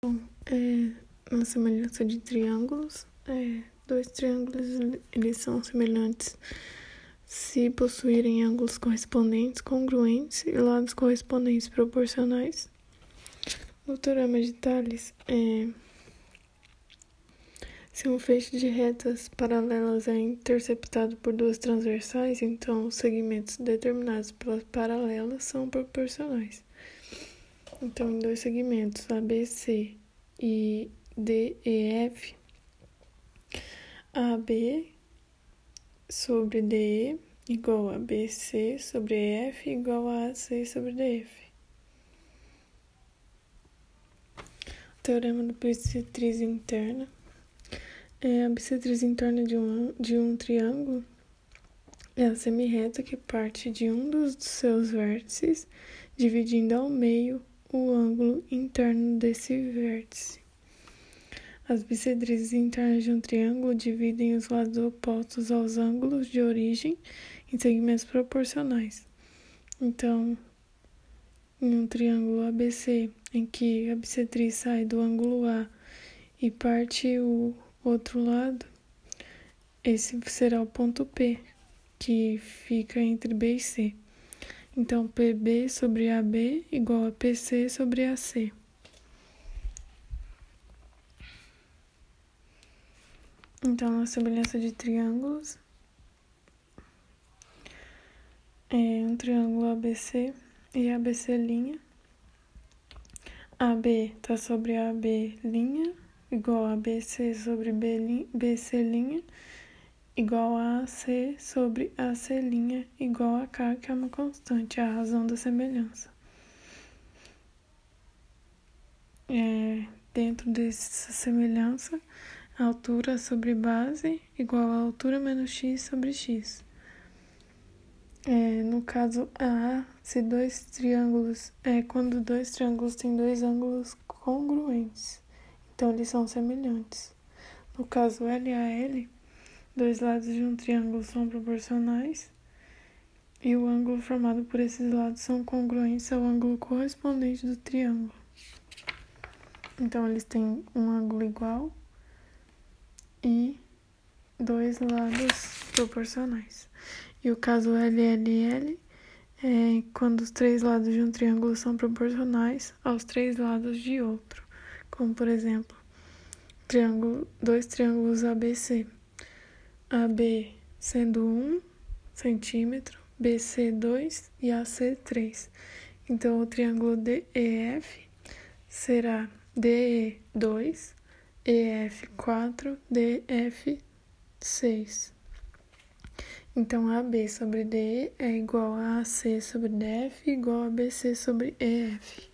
Bom, é uma semelhança de triângulos. É, dois triângulos eles são semelhantes se possuírem ângulos correspondentes congruentes e lados correspondentes proporcionais. No teorema de Thales, é, se um feixe de retas paralelas é interceptado por duas transversais, então os segmentos determinados pelas paralelas são proporcionais. Então, em dois segmentos, ABC e DEF, AB sobre DE igual a BC sobre EF igual a AC sobre DF. Teorema da bissetriz interna. É a bissetriz interna de um, de um triângulo é a semirreta que parte de um dos seus vértices, dividindo ao meio o ângulo interno desse vértice. As bissetrizes internas de um triângulo dividem os lados opostos aos ângulos de origem em segmentos proporcionais. Então, em um triângulo ABC, em que a bissetriz sai do ângulo A e parte o outro lado, esse será o ponto P, que fica entre B e C. Então, PB sobre AB igual a PC sobre AC. Então, na semelhança de triângulos, é um triângulo ABC e ABC linha. AB está sobre AB linha, igual a BC sobre BC linha igual a AC sobre AC' igual a K, que é uma constante, a razão da semelhança. É, dentro dessa semelhança, a altura sobre base igual a altura menos x sobre x. É, no caso A, se dois triângulos, é quando dois triângulos têm dois ângulos congruentes, então eles são semelhantes. No caso LAL, Dois lados de um triângulo são proporcionais e o ângulo formado por esses lados são congruentes ao ângulo correspondente do triângulo. Então, eles têm um ângulo igual e dois lados proporcionais. E o caso LLL é quando os três lados de um triângulo são proporcionais aos três lados de outro, como por exemplo, triângulo, dois triângulos ABC. AB sendo 1 centímetro, BC 2 e AC 3. Então, o triângulo DEF será DE 2, EF 4, DF 6. Então, AB sobre DE é igual a AC sobre DF igual a BC sobre EF.